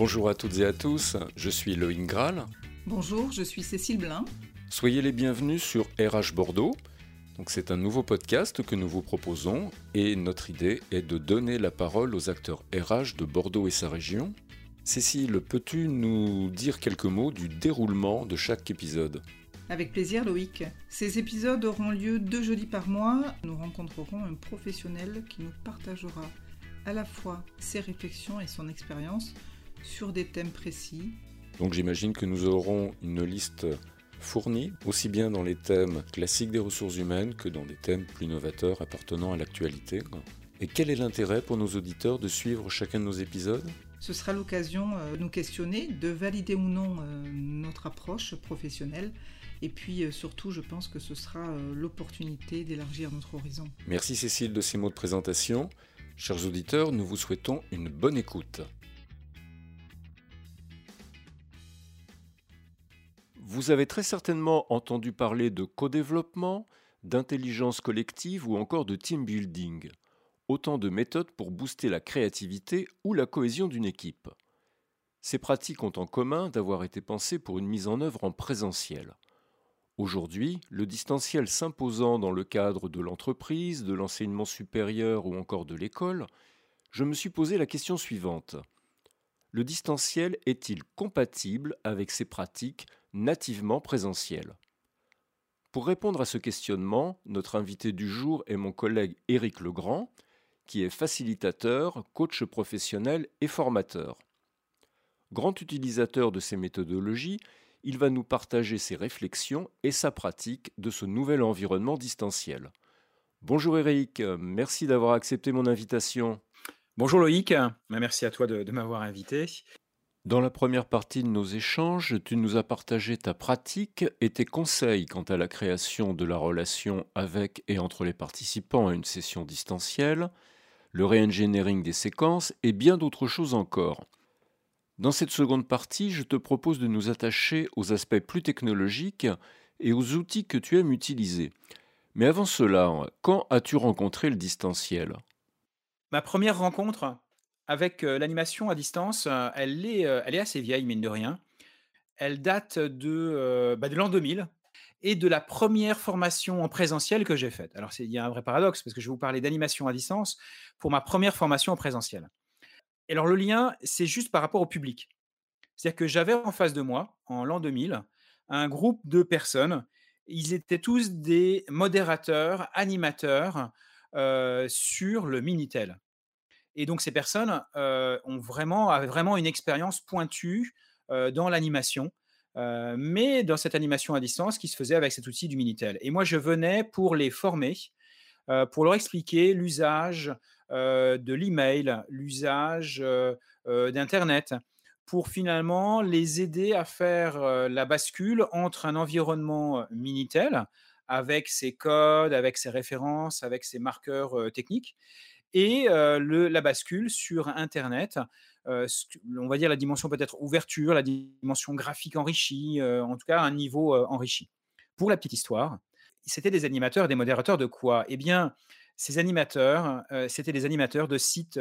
Bonjour à toutes et à tous, je suis Loïc Graal. Bonjour, je suis Cécile Blin. Soyez les bienvenus sur RH Bordeaux. Donc c'est un nouveau podcast que nous vous proposons et notre idée est de donner la parole aux acteurs RH de Bordeaux et sa région. Cécile, peux-tu nous dire quelques mots du déroulement de chaque épisode? Avec plaisir Loïc. Ces épisodes auront lieu deux jeudis par mois. Nous rencontrerons un professionnel qui nous partagera à la fois ses réflexions et son expérience sur des thèmes précis. Donc j'imagine que nous aurons une liste fournie, aussi bien dans les thèmes classiques des ressources humaines que dans des thèmes plus novateurs appartenant à l'actualité. Et quel est l'intérêt pour nos auditeurs de suivre chacun de nos épisodes? Ce sera l'occasion euh, de nous questionner, de valider ou non euh, notre approche professionnelle et puis euh, surtout, je pense que ce sera l'opportunité d'élargir notre horizon. Merci Cécile de ces mots de présentation. Chers auditeurs, nous vous souhaitons une bonne écoute. Vous avez très certainement entendu parler de co-développement, d'intelligence collective ou encore de team building. Autant de méthodes pour booster la créativité ou la cohésion d'une équipe. Ces pratiques ont en commun d'avoir été pensées pour une mise en œuvre en présentiel. Aujourd'hui, le distanciel s'imposant dans le cadre de l'entreprise, de l'enseignement supérieur ou encore de l'école, je me suis posé la question suivante. Le distanciel est-il compatible avec ces pratiques nativement présentielles Pour répondre à ce questionnement, notre invité du jour est mon collègue Éric Legrand, qui est facilitateur, coach professionnel et formateur. Grand utilisateur de ces méthodologies, il va nous partager ses réflexions et sa pratique de ce nouvel environnement distanciel. Bonjour Eric, merci d'avoir accepté mon invitation. Bonjour Loïc, merci à toi de, m'avoir invité. Dans la première partie de nos échanges, tu nous as partagé ta pratique et tes conseils quant à la création de la relation avec et entre les participants à une session distancielle, le re-engineering des séquences et bien d'autres choses encore. Dans cette seconde partie, je te propose de nous attacher aux aspects plus technologiques et aux outils que tu aimes utiliser. Mais avant cela, quand as-tu rencontré le distanciel? Ma première rencontre avec euh, l'animation à distance, euh, elle est, euh, elle est assez vieille, mine de rien. Elle date de, bah, de l'an 2000 et de la première formation en présentiel que j'ai faite. Alors, il y a un vrai paradoxe parce que je vais vous parler d'animation à distance pour ma première formation en présentiel. Et alors le lien, c'est juste par rapport au public. C'est-à-dire que j'avais en face de moi, en l'an 2000, un groupe de personnes. Ils étaient tous des modérateurs, animateurs sur le Minitel. Et donc ces personnes euh, ont vraiment, avaient vraiment une expérience pointue euh, dans l'animation, mais dans cette animation à distance qui se faisait avec cet outil du Minitel. Et moi, je venais pour les former, pour leur expliquer l'usage euh, de l'email, l'usage euh, euh, d'Internet, pour finalement les aider à faire la bascule entre un environnement Minitel, avec ses codes, avec ses références, avec ses marqueurs techniques, et la bascule sur Internet, on va dire la dimension peut-être ouverture, la dimension graphique enrichie, en tout cas un niveau enrichi. Pour la petite histoire, c'était des animateurs des modérateurs de quoi? Eh bien, ces animateurs, c'était des animateurs de sites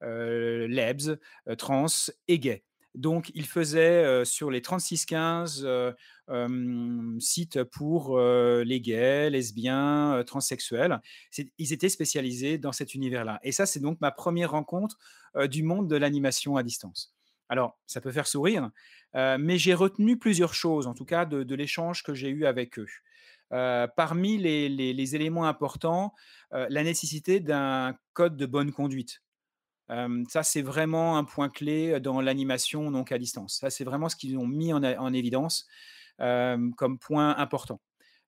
Lebs, trans et gays. Donc, ils faisaient sur les 3615 sites pour les gays, lesbiens, transsexuels. Ils étaient spécialisés dans cet univers-là. Et ça, c'est donc ma première rencontre du monde de l'animation à distance. Alors, ça peut faire sourire, mais j'ai retenu plusieurs choses, en tout cas, de l'échange que j'ai eu avec eux. Parmi les, éléments importants, la nécessité d'un code de bonne conduite. Ça, c'est vraiment un point clé dans l'animation donc à distance. Ça, c'est vraiment ce qu'ils ont mis en, évidence comme point important.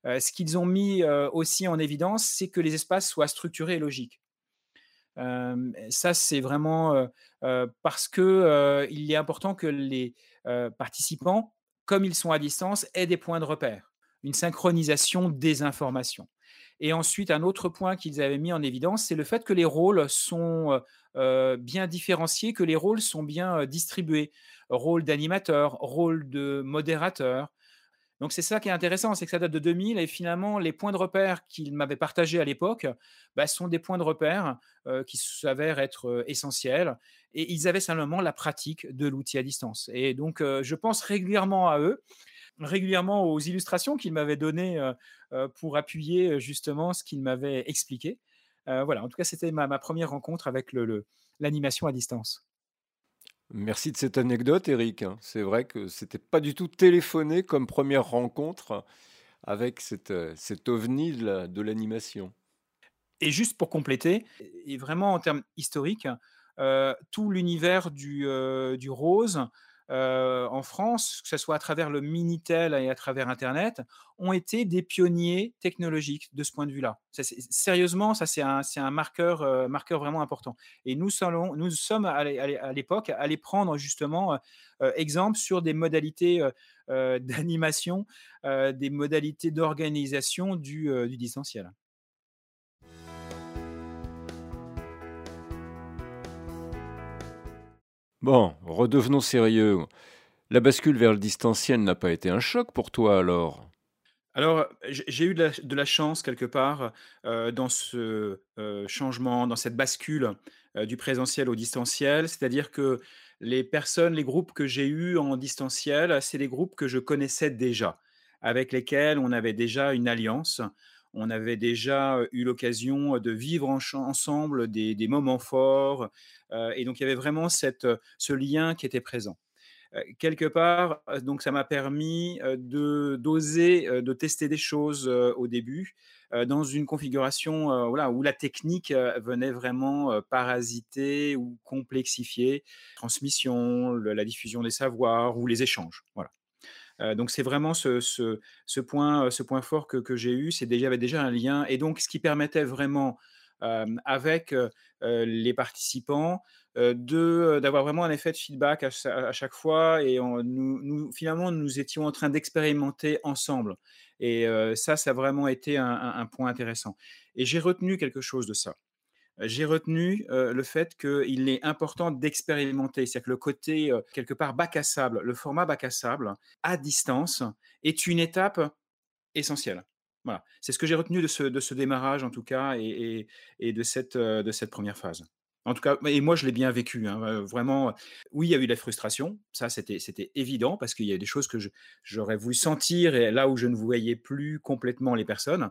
ce qu'ils ont mis aussi en évidence, c'est que les espaces soient structurés et logiques. ça, c'est vraiment parce que il est important que les participants, comme ils sont à distance, aient des points de repère une synchronisation des informations. Et ensuite, un autre point qu'ils avaient mis en évidence, c'est le fait que les rôles sont euh, euh, bien différenciés, que les rôles sont bien euh, distribués. Rôle d'animateur, rôle de modérateur. Donc c'est ça qui est intéressant, c'est que ça date de 2000 et finalement les points de repère qu'il m'avait partagés à l'époque bah, sont des points de repère qui s'avèrent être essentiels et ils avaient simplement la pratique de l'outil à distance. Et donc je pense régulièrement à eux, régulièrement aux illustrations qu'ils m'avaient données pour appuyer justement ce qu'ils m'avaient expliqué. voilà, en tout cas c'était ma, première rencontre avec l'animation à distance. Merci de cette anecdote, Eric. C'est vrai que c'était pas du tout téléphoné comme première rencontre avec cette, euh, cet ovni de l'animation. Et juste pour compléter, et vraiment en termes historiques, euh, tout l'univers du, euh, du rose, euh, en France, que ce soit à travers le Minitel et à travers Internet, ont été des pionniers technologiques de ce point de vue-là. Sérieusement, ça c'est un, euh, marqueur vraiment important. Et nous, sommes, à l'époque allés prendre justement euh, exemple sur des modalités d'animation, des modalités d'organisation du distanciel. Bon, redevenons sérieux. La bascule vers le distanciel n'a pas été un choc pour toi alors? Alors, j'ai eu de la, chance quelque part euh, dans ce euh, changement, dans cette bascule euh, du présentiel au distanciel, c'est-à-dire que les personnes, les groupes que j'ai eus en distanciel, c'est les groupes que je connaissais déjà, avec lesquels on avait déjà une alliance on avait déjà eu l'occasion de vivre ensemble des, moments forts. et donc, il y avait vraiment ce lien qui était présent. quelque part, donc ça m'a permis d'oser, de tester des choses au début, dans une configuration où la technique venait vraiment parasiter ou complexifier transmission, la diffusion des savoirs ou les échanges. Voilà donc c'est vraiment ce, point, fort que, j'ai eu, c'est déjà déjà un lien et donc ce qui permettait vraiment avec les participants de d'avoir vraiment un effet de feedback à, chaque fois et nous, finalement nous étions en train d'expérimenter ensemble et ça ça a vraiment été un point intéressant et j'ai retenu quelque chose de ça j'ai retenu le fait qu'il est important d'expérimenter. C'est-à-dire que le côté, quelque part, bac à sable, le format bac à sable à distance est une étape essentielle. Voilà. C'est ce que j'ai retenu de ce, démarrage, en tout cas, et, de, cette, première phase. En tout cas, et moi, je l'ai bien vécu. Hein, vraiment, oui, il y a eu de la frustration. Ça, c'était, c'était évident parce qu'il y a des choses que j'aurais voulu sentir et là où je ne voyais plus complètement les personnes.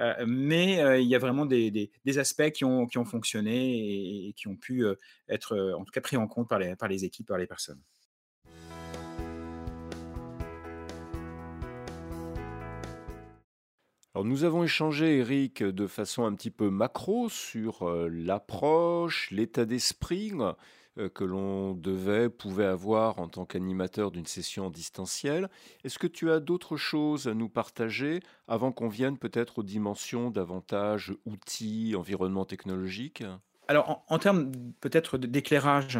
Euh, mais euh, il y a vraiment des, aspects qui ont, qui ont fonctionné et, qui ont pu euh, être, en tout cas, pris en compte par les, par les équipes, par les personnes. Alors nous avons échangé, Eric, de façon un petit peu macro sur l'approche, l'état d'esprit que l'on devait, pouvait avoir en tant qu'animateur d'une session en distanciel. Est-ce que tu as d'autres choses à nous partager avant qu'on vienne peut-être aux dimensions davantage outils, environnement technologique? Alors, en, termes peut-être d'éclairage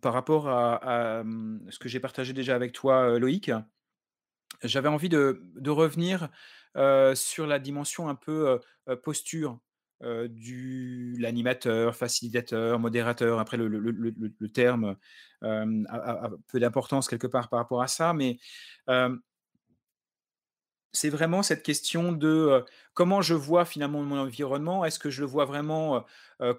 par rapport à, hum, ce que j'ai partagé déjà avec toi, euh, Loïc, j'avais envie de, revenir euh, sur la dimension un peu posture du l'animateur, facilitateur, modérateur. Après, le, terme a, peu d'importance quelque part par rapport à ça, mais c'est vraiment cette question de comment je vois finalement mon environnement? Est-ce que je le vois vraiment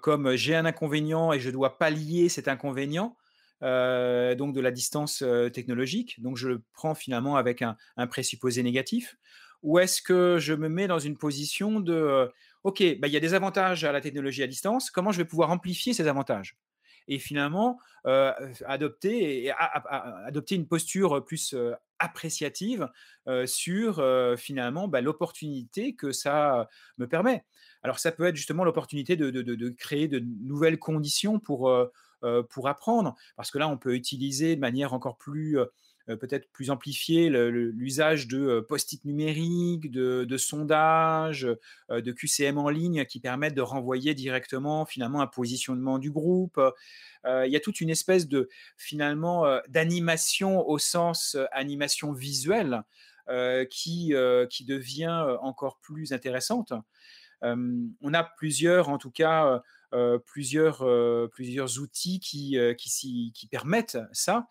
comme j'ai un inconvénient et je dois pallier cet inconvénient donc de la distance technologique? Donc je le prends finalement avec un, un présupposé négatif? Ou est-ce que je me mets dans une position de OK, bah, il y a des avantages à la technologie à distance, comment je vais pouvoir amplifier ces avantages? Et finalement adopter, adopter une posture plus appréciative sur finalement bah, l'opportunité que ça me permet. Alors ça peut être justement l'opportunité de, créer de nouvelles conditions pour, pour apprendre, parce que là on peut utiliser de manière encore plus peut-être plus amplifier l'usage de euh, post-it numériques, de, sondages, euh, de QCM en ligne qui permettent de renvoyer directement finalement un positionnement du groupe. il y a toute une espèce de finalement d'animation au sens animation visuelle qui, qui devient encore plus intéressante. on a plusieurs, en tout cas, plusieurs, plusieurs outils qui, qui, qui, permettent ça.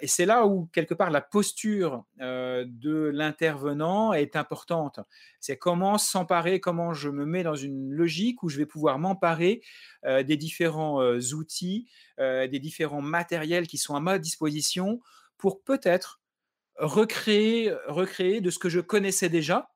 et c'est là où, quelque part, la posture de l'intervenant est importante. C'est comment s'emparer, comment je me mets dans une logique où je vais pouvoir m'emparer des différents outils, des différents matériels qui sont à ma disposition pour peut-être recréer, recréer de ce que je connaissais déjà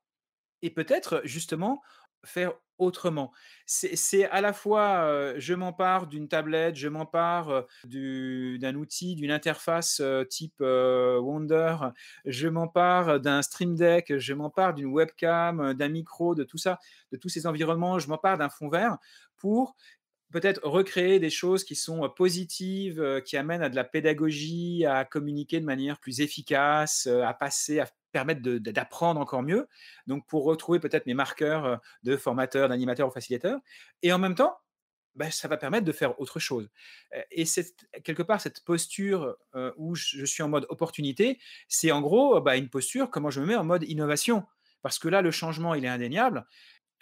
et peut-être justement faire autrement. C'est à la fois, je m'empare d'une tablette, je m'empare d'un outil, d'une interface type Wonder, je m'empare d'un Stream Deck, je m'empare d'une webcam, d'un micro, de tout ça, de tous ces environnements, je m'empare d'un fond vert pour peut-être recréer des choses qui sont positives, qui amènent à de la pédagogie, à communiquer de manière plus efficace, à passer, à permettre d'apprendre encore mieux. Donc, pour retrouver peut-être mes marqueurs de formateur, d'animateur ou facilitateur. Et en même temps, bah, ça va permettre de faire autre chose. Et quelque part cette posture où je suis en mode opportunité, c'est en gros bah, une posture comment je me mets en mode innovation. Parce que là, le changement, il est indéniable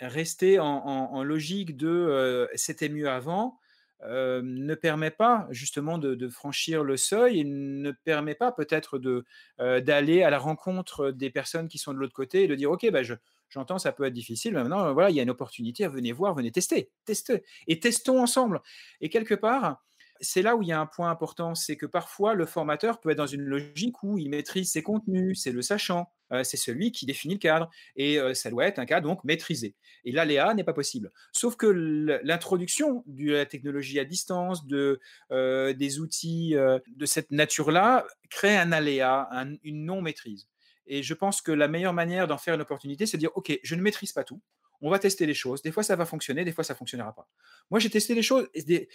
rester en, logique de c'était mieux avant ne permet pas justement de, franchir le seuil et ne permet pas peut-être de d'aller à la rencontre des personnes qui sont de l'autre côté et de dire ok bah je, j'entends ça peut être difficile mais maintenant voilà il y a une opportunité venez voir venez tester testez et testons ensemble. Et quelque part c'est là où il y a un point important, c'est que parfois le formateur peut être dans une logique où il maîtrise ses contenus, c'est le sachant, euh, c'est celui qui définit le cadre, et euh, ça doit être un cadre donc maîtrisé. Et l'aléa n'est pas possible. Sauf que l'introduction de la technologie à distance, de, euh, des outils de cette nature-là, crée un aléa, une non-maîtrise. Et je pense que la meilleure manière d'en faire une opportunité, c'est de dire, OK, je ne maîtrise pas tout, on va tester les choses. Des fois, ça va fonctionner, des fois, ça fonctionnera pas. Moi, j'ai testé les choses et,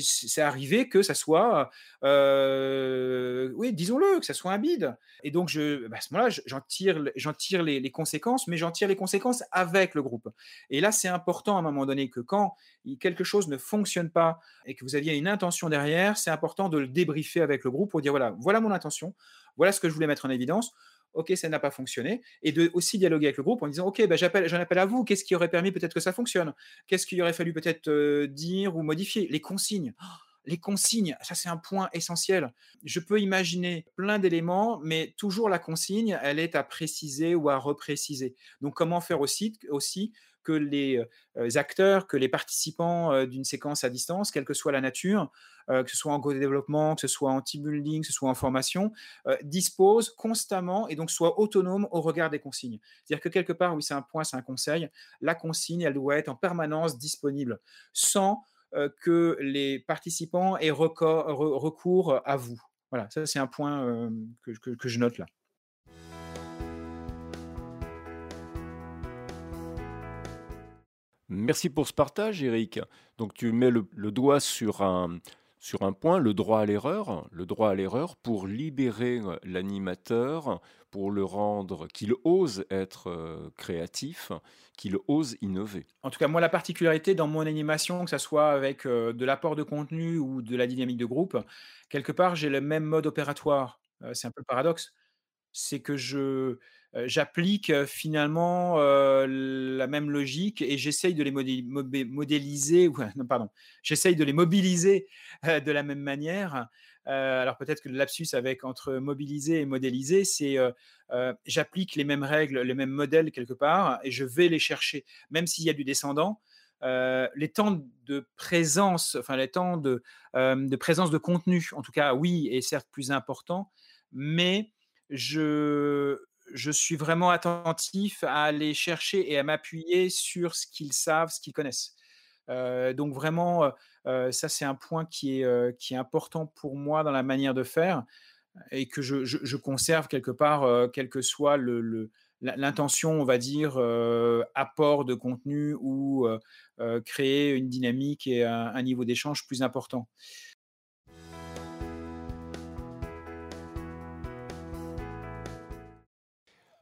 c'est arrivé que ça soit, euh, oui, disons-le, que ça soit un bide. Et donc, je, bah, à ce moment-là, j'en tire, tire les, conséquences, mais j'en tire les conséquences avec le groupe. Et là, c'est important à un moment donné que quand quelque chose ne fonctionne pas et que vous aviez une intention derrière, c'est important de le débriefer avec le groupe pour dire voilà, voilà mon intention, voilà ce que je voulais mettre en évidence ok, ça n'a pas fonctionné, et de aussi dialoguer avec le groupe en disant, ok, ben, j'appelle, j'en appelle à vous, qu'est-ce qui aurait permis peut-être que ça fonctionne? Qu'est-ce qu'il aurait fallu peut-être euh, dire ou modifier? Les consignes. Oh, les consignes, ça c'est un point essentiel. Je peux imaginer plein d'éléments, mais toujours la consigne, elle est à préciser ou à repréciser. Donc comment faire aussi, que les euh, acteurs, que les participants euh, d'une séquence à distance, quelle que soit la nature, euh, que ce soit en co-développement, que ce soit en team building, que ce soit en formation, disposent constamment et donc soient autonomes au regard des consignes. C'est-à-dire que quelque part, oui, c'est un point, c'est un conseil, la consigne, elle doit être en permanence disponible, sans que les participants aient recours, à vous. Voilà, ça c'est un point que je note là. Merci pour ce partage, Eric. Donc tu mets le, doigt sur un, sur un point, le droit à l'erreur, le droit à l'erreur pour libérer euh, l'animateur, pour le rendre qu'il ose être euh, créatif, qu'il ose innover. En tout cas, moi, la particularité dans mon animation, que ce soit avec euh, de l'apport de contenu ou de la dynamique de groupe, quelque part, j'ai le même mode opératoire. c'est un peu le paradoxe. C'est que je, j'applique finalement la même logique et j'essaye de les modéliser, non, pardon, j'essaye de les mobiliser de la même manière. alors peut-être que le lapsus avec entre mobiliser et modéliser, c'est j'applique les mêmes règles, les mêmes modèles quelque part et je vais les chercher, même s'il y a du descendant. les temps de présence, enfin les temps de, de présence de contenu, en tout cas, oui, est certes plus important, mais je, suis vraiment attentif à aller chercher et à m'appuyer sur ce qu'ils savent, ce qu'ils connaissent. donc vraiment, ça c'est un point qui est, important pour moi dans la manière de faire et que je, conserve quelque part, quelle que soit l'intention, on va dire, apport de contenu ou créer une dynamique et un niveau d'échange plus important.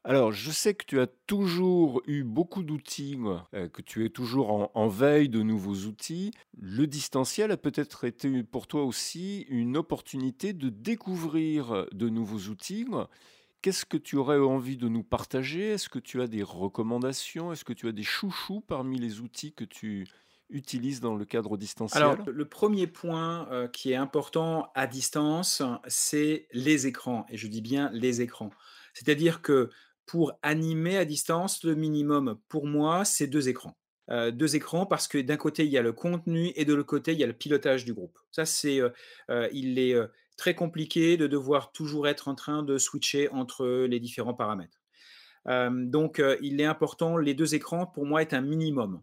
Alors, je sais que tu as toujours eu beaucoup d'outils, euh, que tu es toujours en, veille de nouveaux outils. Le distanciel a peut-être été pour toi aussi une opportunité de découvrir de nouveaux outils. Qu'est-ce que tu aurais envie de nous partager? Est-ce que tu as des recommandations? Est-ce que tu as des chouchous parmi les outils que tu utilisent dans le cadre distanciel? Alors, le premier point qui est important à distance, c'est les écrans. Et je dis bien les écrans. C'est-à-dire que pour animer à distance, le minimum pour moi, c'est deux écrans. deux écrans parce que d'un côté, il y a le contenu et de l'autre côté, il y a le pilotage du groupe. Ça, c'est, il est très compliqué de devoir toujours être en train de switcher entre les différents paramètres. donc, il est important, les deux écrans, pour moi, est un minimum.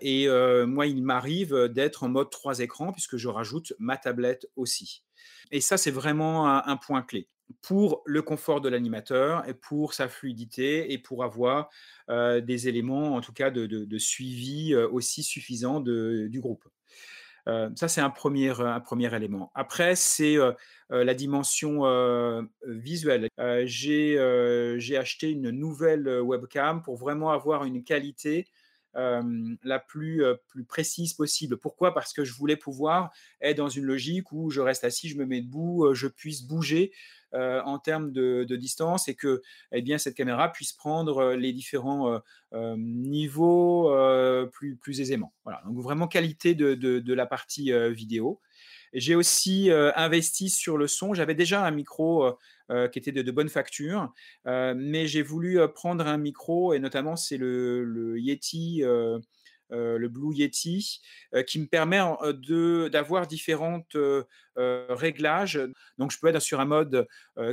et moi, il m'arrive d'être en mode trois écrans puisque je rajoute ma tablette aussi. Et ça, c'est vraiment un point clé pour le confort de l'animateur et pour sa fluidité et pour avoir des éléments, en tout cas, de, suivi aussi suffisants du groupe. ça, c'est un premier élément. Après, c'est la dimension visuelle. J'ai acheté une nouvelle webcam pour vraiment avoir une qualité la plus, plus précise possible. Pourquoi? Parce que je voulais pouvoir être dans une logique où je reste assis, je me mets debout, je puisse bouger en termes de, distance et que eh bien, cette caméra puisse prendre les différents niveaux plus, aisément. Voilà. Donc vraiment qualité de la partie vidéo. J'ai aussi investi sur le son. J'avais déjà un micro qui était de, bonne facture, mais j'ai voulu prendre un micro, et notamment c'est le, le, Yeti euh, le Blue Yeti, euh, qui me permet d'avoir différentes euh, réglages. Donc, je peux être sur un mode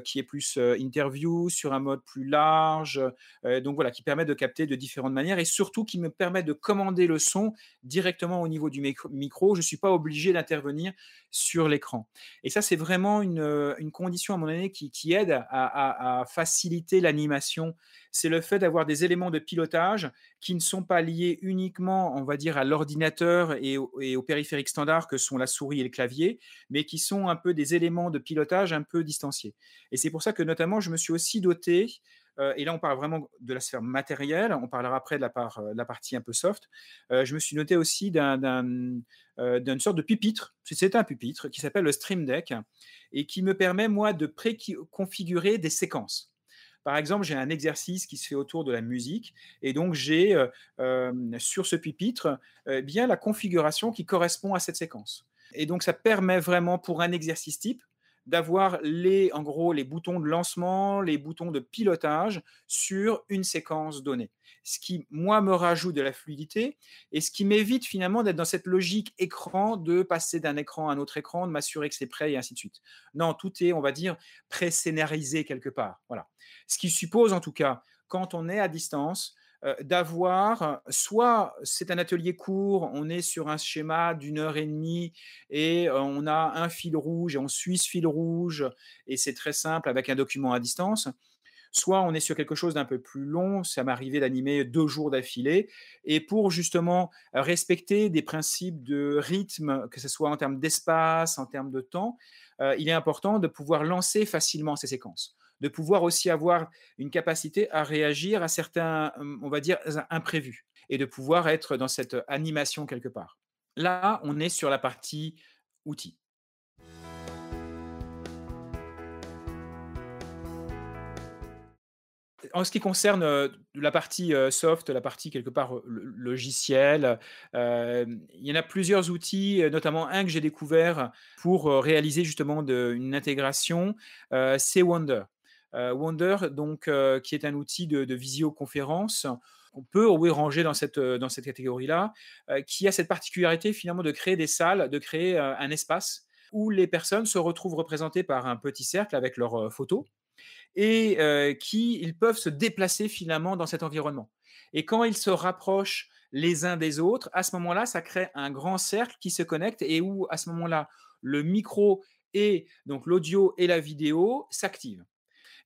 qui est plus interview, sur un mode plus large. donc, voilà, qui permet de capter de différentes manières et surtout qui me permet de commander le son directement au niveau du micro. Je ne suis pas obligé d'intervenir sur l'écran. Et ça, c'est vraiment une, condition, à mon avis, qui, aide à faciliter l'animation. C'est le fait d'avoir des éléments de pilotage qui ne sont pas liés uniquement, on va dire, à l'ordinateur et, au, périphérique standard que sont la souris et le clavier, mais qui sont un peu des éléments de pilotage un peu distanciés. Et c'est pour ça que notamment, je me suis aussi doté, euh, et là on parle vraiment de la sphère matérielle, on parlera après de la, part, euh, la partie un peu soft, euh, je me suis noté aussi d'une sorte de pupitre, c'est un pupitre qui s'appelle le Stream Deck, et qui me permet, moi, de préconfigurer des séquences. Par exemple, j'ai un exercice qui se fait autour de la musique et donc j'ai sur ce pupitre euh, bien la configuration qui correspond à cette séquence. Et donc ça permet vraiment pour un exercice type d'avoir les, en gros, les boutons de lancement, les boutons de pilotage sur une séquence donnée. Ce qui, moi, me rajoute de la fluidité et ce qui m'évite finalement d'être dans cette logique écran de passer d'un écran à un autre écran, de m'assurer que c'est prêt et ainsi de suite. Non, tout est, on va dire, pré-scénarisé quelque part. Voilà. Ce qui suppose, en tout cas, quand on est à distance, d'avoir soit c'est un atelier court, on est sur un schéma d'une heure et demie et euh, on a un fil rouge et on suit ce fil rouge et c'est très simple avec un document à distance. Soit on est sur quelque chose d'un peu plus long, ça m'est arrivé d'animer deux jours d'affilée, et pour justement respecter des principes de rythme, que ce soit en termes d'espace, en termes de temps, euh, il est important de pouvoir lancer facilement ces séquences de pouvoir aussi avoir une capacité à réagir à certains, on va dire, imprévus et de pouvoir être dans cette animation quelque part. Là, on est sur la partie outils. En ce qui concerne la partie soft, la partie quelque part logiciel, il y en a plusieurs outils, notamment un que j'ai découvert pour réaliser justement une intégration, c'est Wonder. Wonder, donc, qui est un outil de, visioconférence, on peut oui, ranger dans cette, dans cette catégorie-là, qui a cette particularité finalement de créer des salles, de créer un espace où les personnes se retrouvent représentées par un petit cercle avec leurs photos et qui ils peuvent se déplacer finalement dans cet environnement. Et quand ils se rapprochent les uns des autres, à ce moment-là, ça crée un grand cercle qui se connecte et où à ce moment-là, le micro et donc l'audio et la vidéo s'activent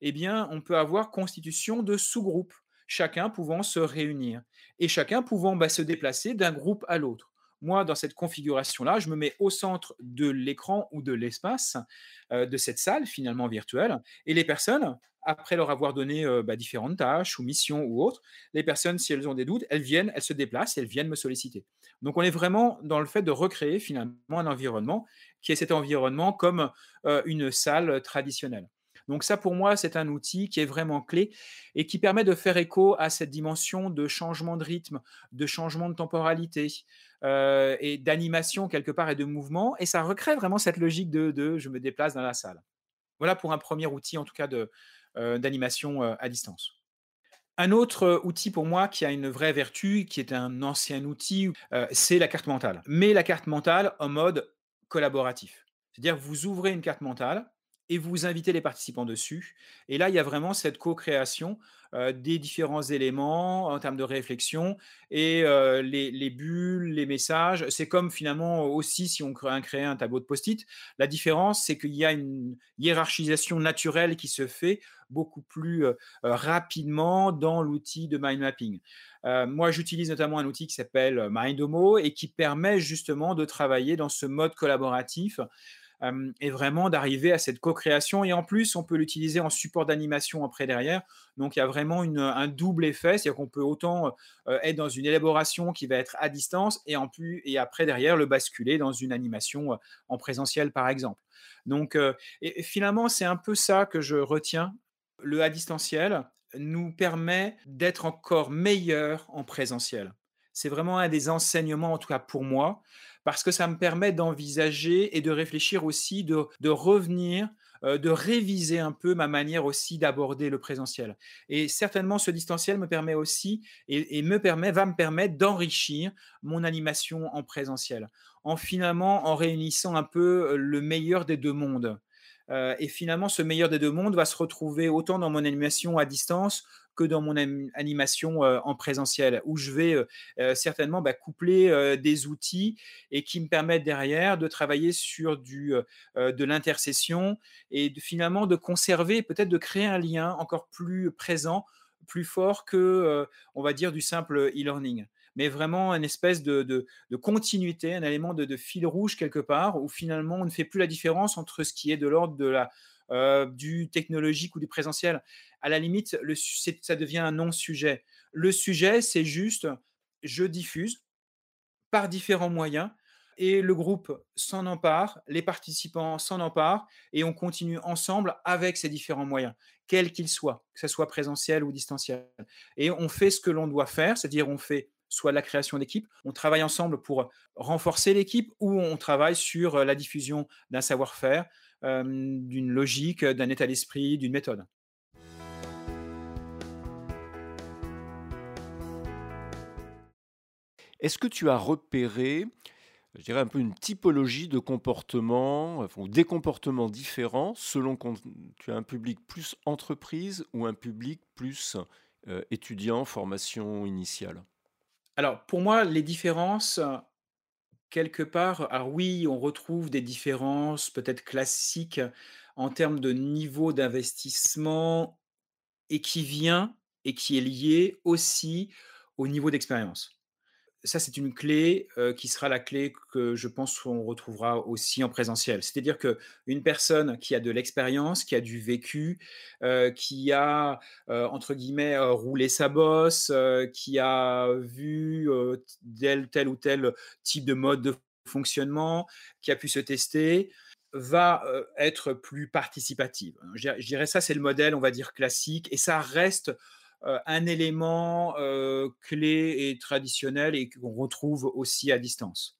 eh bien, on peut avoir constitution de sous-groupes, chacun pouvant se réunir et chacun pouvant bah, se déplacer d'un groupe à l'autre. Moi, dans cette configuration-là, je me mets au centre de l'écran ou de l'espace euh, de cette salle finalement virtuelle, et les personnes, après leur avoir donné euh, bah, différentes tâches ou missions ou autres, les personnes, si elles ont des doutes, elles viennent, elles se déplacent, elles viennent me solliciter. Donc, on est vraiment dans le fait de recréer finalement un environnement qui est cet environnement comme euh, une salle traditionnelle. Donc ça, pour moi, c'est un outil qui est vraiment clé et qui permet de faire écho à cette dimension de changement de rythme, de changement de temporalité euh, et d'animation quelque part et de mouvement. Et ça recrée vraiment cette logique de, je me déplace dans la salle. Voilà pour un premier outil, en tout cas, euh, d'animation euh, à distance. Un autre outil pour moi qui a une vraie vertu, qui est un ancien outil, c'est la carte mentale. Mais la carte mentale en mode collaboratif. C'est-à-dire vous ouvrez une carte mentale et vous invitez les participants dessus. Et là, il y a vraiment cette co-création des différents éléments en termes de réflexion et les, bulles, les messages. C'est comme finalement aussi si on crée un tableau de post-it. La différence, c'est qu'il y a une hiérarchisation naturelle qui se fait beaucoup plus rapidement dans l'outil de mind mapping. moi, j'utilise notamment un outil qui s'appelle Mindomo et qui permet justement de travailler dans ce mode collaboratif et vraiment d'arriver à cette co-création. Et en plus, on peut l'utiliser en support d'animation après derrière. Donc, il y a vraiment un double effet, c'est-à-dire qu'on peut autant être dans une élaboration qui va être à distance et, en plus, et après derrière le basculer dans une animation en présentiel, par exemple. Donc, et finalement, c'est un peu ça que je retiens. Le à distanciel nous permet d'être encore meilleur en présentiel. C'est vraiment un des enseignements, en tout cas pour moi, parce que ça me permet d'envisager et de réfléchir aussi, de, revenir, euh, de réviser un peu ma manière aussi d'aborder le présentiel. Et certainement, ce distanciel me permet aussi, et, me permet, va me permettre d'enrichir mon animation en présentiel, en finalement en réunissant un peu euh, le meilleur des deux mondes. Euh, et finalement, ce meilleur des deux mondes va se retrouver autant dans mon animation à distance que dans mon animation en présentiel, où je vais certainement bah, coupler des outils et qui me permettent derrière de travailler sur du, de l'intercession et finalement de conserver, peut-être de créer un lien encore plus présent, plus fort que, on va dire, du simple e-learning mais vraiment une espèce de, continuité, un élément de, de, fil rouge quelque part, où finalement on ne fait plus la différence entre ce qui est de l'ordre de la, euh, du technologique ou du présentiel. À la limite, ça devient un non-sujet. Le sujet, c'est juste, je diffuse par différents moyens et le groupe s'en empare, les participants s'en emparent et on continue ensemble avec ces différents moyens, quels qu'ils soient, que ce soit présentiel ou distanciel. Et on fait ce que l'on doit faire, c'est-à-dire on fait soit la création d'équipe, on travaille ensemble pour renforcer l'équipe ou on travaille sur la diffusion d'un savoir-faire, d'une logique, d'un état d'esprit, d'une méthode. Est-ce que tu as repéré, je dirais un peu une typologie de comportements ou des comportements différents selon que tu as un public plus entreprise ou un public plus étudiant, formation initiale? Alors pour moi, les différences, quelque part, alors oui, on retrouve des différences peut-être classiques en termes de niveau d'investissement et qui vient et qui est lié aussi au niveau d'expérience ça, c'est une clé qui sera la clé que je pense qu'on retrouvera aussi en présentiel. C'est-à-dire qu'une personne qui a de l'expérience, qui a du vécu, qui a, entre guillemets, roulé sa bosse, qui a vu tel, tel ou tel type de mode de fonctionnement, qui a pu se tester, va être plus participative. Je dirais ça, c'est le modèle, on va dire, classique, et ça reste euh, un élément euh, clé et traditionnel et qu'on retrouve aussi à distance.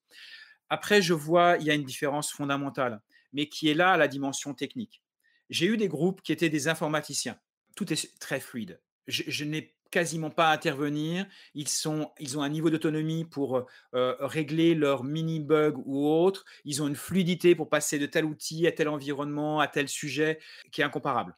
Après, je vois, il y a une différence fondamentale, mais qui est là à la dimension technique. J'ai eu des groupes qui étaient des informaticiens. Tout est très fluide. Je, n'ai quasiment pas à intervenir. Ils, sont, ils ont un niveau d'autonomie pour euh, régler leurs mini-bugs ou autres. Ils ont une fluidité pour passer de tel outil à tel environnement, à tel sujet qui est incomparable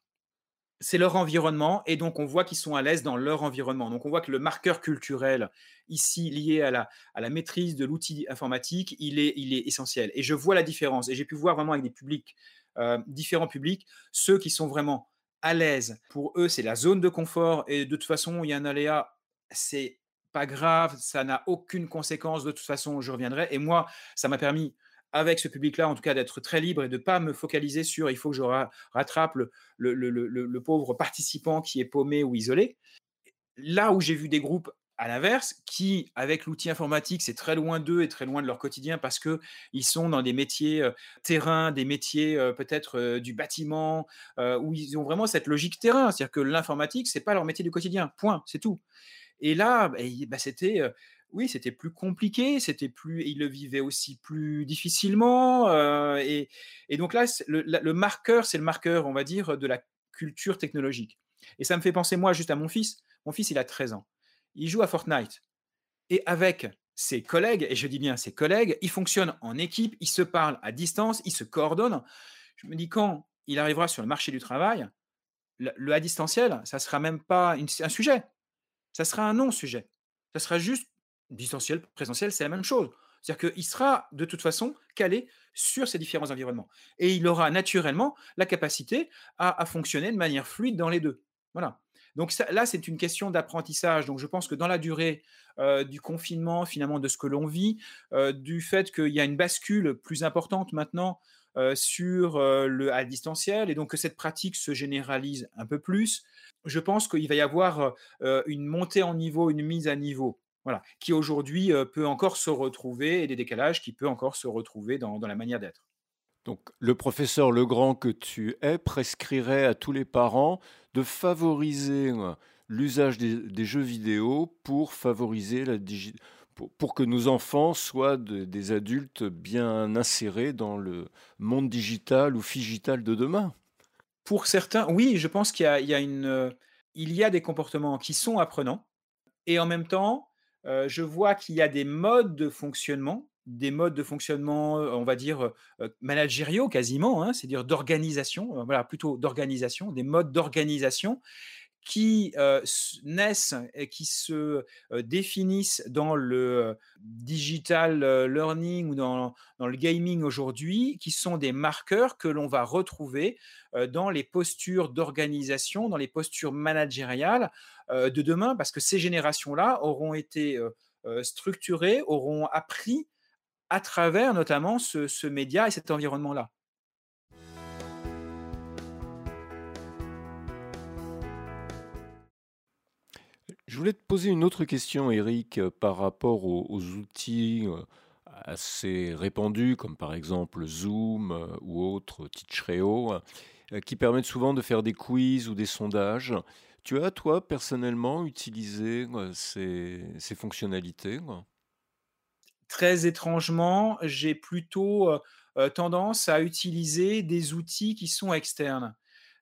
c'est leur environnement et donc on voit qu'ils sont à l'aise dans leur environnement. Donc on voit que le marqueur culturel ici lié à la, maîtrise de l'outil informatique, il est, il est essentiel. Et je vois la différence et j'ai pu voir vraiment avec des publics, euh, différents publics, ceux qui sont vraiment à l'aise. Pour eux, c'est la zone de confort et de toute façon, il y a un aléa, c'est pas grave, ça n'a aucune conséquence. De toute façon, je reviendrai. Et moi, ça m'a permis avec ce public-là, en tout cas, d'être très libre et de ne pas me focaliser sur il faut que je rattrape le, pauvre participant qui est paumé ou isolé. Là où j'ai vu des groupes à l'inverse, qui, avec l'outil informatique, c'est très loin d'eux et très loin de leur quotidien parce qu'ils sont dans des métiers euh, terrain, des métiers euh, peut-être euh, du bâtiment, où ils ont vraiment cette logique terrain. C'est-à-dire que l'informatique, c'est pas leur métier du quotidien. Point, c'est tout. Et là, bah, bah, c'était. Oui, c'était plus compliqué, c'était plus, ils le vivaient aussi plus difficilement, et, donc là, le, le marqueur, c'est le marqueur, on va dire, de la culture technologique. Et ça me fait penser, moi, juste à mon fils. Mon fils, il a 13 ans il joue à Fortnite. Et avec ses collègues, et je dis bien ses collègues, ils fonctionnent en équipe, ils se parlent à distance, ils se coordonnent. Je me dis, quand il arrivera sur le marché du travail, le, à distanciel, ça ne sera même pas un sujet. Ça sera un non-sujet. Ça sera juste distanciel, présentiel, c'est la même chose. C'est-à-dire qu'il sera de toute façon calé sur ces différents environnements. Et il aura naturellement la capacité à, fonctionner de manière fluide dans les deux. Voilà. Donc là, c'est une question d'apprentissage. Donc je pense que dans la durée euh, du confinement, finalement, de ce que l'on vit, euh, du fait qu'il y a une bascule plus importante maintenant euh, sur le à distanciel, et donc que cette pratique se généralise un peu plus, je pense qu'il va y avoir une montée en niveau, une mise à niveau. Voilà, qui aujourd'hui peut encore se retrouver et des décalages qui peut encore se retrouver dans la manière d'être. Donc, le professeur Legrand que tu es prescrirait à tous les parents de favoriser euh, l'usage des, jeux vidéo pour favoriser la pour, que nos enfants soient des adultes bien insérés dans le monde digital ou figital de demain. Pour certains, oui, je pense qu'il y, a, une, euh, il y a des comportements qui sont apprenants et en même temps, euh, je vois qu'il y a des modes de fonctionnement des modes de fonctionnement, on va dire, managériaux quasiment, hein, c'est-à-dire d'organisation, voilà, plutôt d'organisation, des modes d'organisation qui naissent et qui se définissent dans le digital learning ou dans, dans le gaming aujourd'hui, qui sont des marqueurs que l'on va retrouver dans les postures d'organisation, dans les postures managériales de demain, parce que ces générations-là auront été structurées, auront appris à travers notamment ce, média et cet environnement-là. Je voulais te poser une autre question, Eric, euh, par rapport aux, outils euh, assez répandus, comme par exemple Zoom euh, ou autres, Teachreo, qui permettent souvent de faire des quiz ou des sondages. Tu as, toi, personnellement, utilisé ces, ces fonctionnalités très étrangement, j'ai plutôt tendance à utiliser des outils qui sont externes.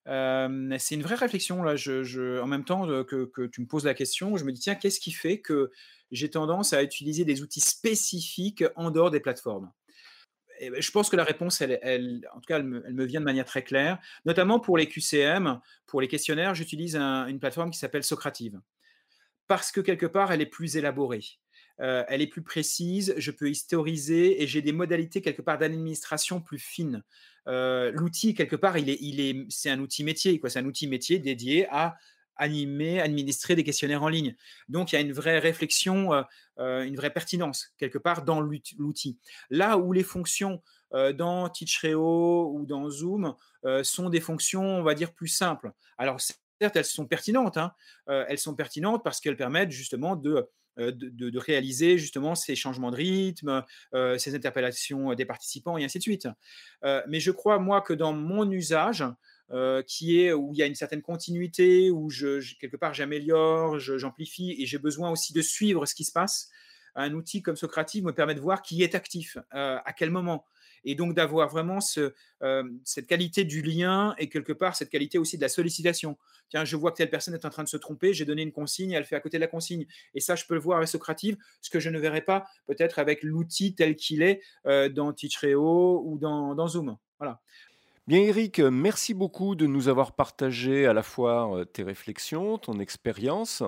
C'est une vraie réflexion en même temps que, que, tu me poses la question, je me dis tiens, qu'est-ce qui fait que j'ai tendance à utiliser des outils spécifiques en dehors des plateformes? Et ben, je pense que la réponse, elle, en tout cas, elle me, vient de manière très claire. Notamment pour les QCM, pour les questionnaires, j'utilise une plateforme qui s'appelle Socrative. Parce que quelque part, elle est plus élaborée. Euh, elle est plus précise, je peux historiser et j'ai des modalités quelque part d'administration plus fines. Euh, l'outil, quelque part, il est, il est, c'est un outil métier, quoi. C'est un outil métier dédié à animer, administrer des questionnaires en ligne. Donc, il y a une vraie réflexion, euh, une vraie pertinence, quelque part, dans l'outil. Là où les fonctions dans Teachreo ou dans Zoom sont des fonctions, on va dire, plus simples. Alors, certes, elles sont pertinentes. Hein. elles sont pertinentes parce qu'elles permettent justement de euh, de, réaliser justement ces changements de rythme, euh, ces interpellations des participants et ainsi de suite. Euh, mais je crois, moi, que dans mon usage, qui est où il y a une certaine continuité, où je, quelque part j'améliore, j'amplifie et j'ai besoin aussi de suivre ce qui se passe, un outil comme Socrative me permet de voir qui est actif, à quel moment et donc d'avoir vraiment euh, cette qualité du lien et quelque part cette qualité aussi de la sollicitation. Tiens, je vois que telle personne est en train de se tromper, j'ai donné une consigne, elle fait à côté de la consigne. Et ça, je peux le voir avec Socrative, ce que je ne verrai pas peut-être avec l'outil tel qu'il est euh, dans Teachreo ou dans, Zoom. Voilà. Bien Eric, merci beaucoup de nous avoir partagé à la fois euh, tes réflexions, ton expérience.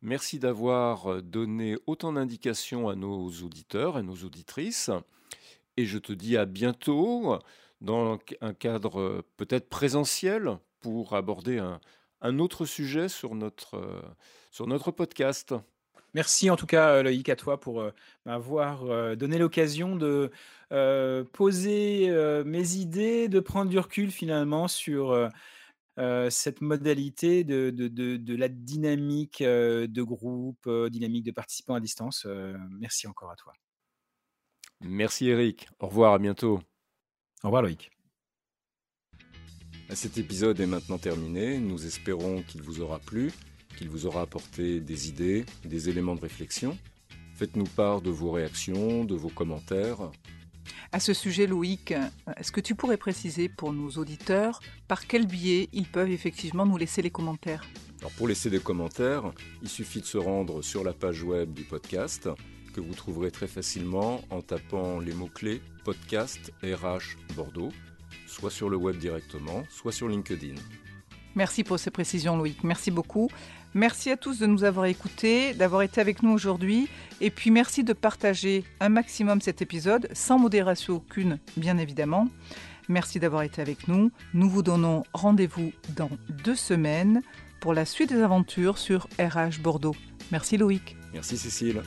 Merci d'avoir donné autant d'indications à nos auditeurs et nos auditrices et je te dis à bientôt dans un cadre euh, peut-être présentiel pour aborder un, autre sujet sur notre, euh, sur notre podcast. Merci en tout cas euh, Loïc à toi pour m'avoir donné l'occasion de poser mes idées, de prendre du recul finalement sur cette modalité de, de, la dynamique de groupe, dynamique de participants à distance. merci encore à toi. Merci Eric. Au revoir, à bientôt. Au revoir Loïc. Cet épisode est maintenant terminé. Nous espérons qu'il vous aura plu, qu'il vous aura apporté des idées, des éléments de réflexion. Faites-nous part de vos réactions, de vos commentaires. À ce sujet, Loïc, est-ce que tu pourrais préciser pour nos auditeurs par quel biais ils peuvent effectivement nous laisser les commentaires? Alors pour laisser des commentaires, il suffit de se rendre sur la page web du podcast que vous trouverez très facilement en tapant les mots-clés podcast RH Bordeaux, soit sur le web directement, soit sur LinkedIn. Merci pour ces précisions Loïc, merci beaucoup. Merci à tous de nous avoir écoutés, d'avoir été avec nous aujourd'hui, et puis merci de partager un maximum cet épisode, sans modération aucune, bien évidemment. Merci d'avoir été avec nous. Nous vous donnons rendez-vous dans deux semaines pour la suite des aventures sur RH Bordeaux. Merci Loïc. Merci Cécile.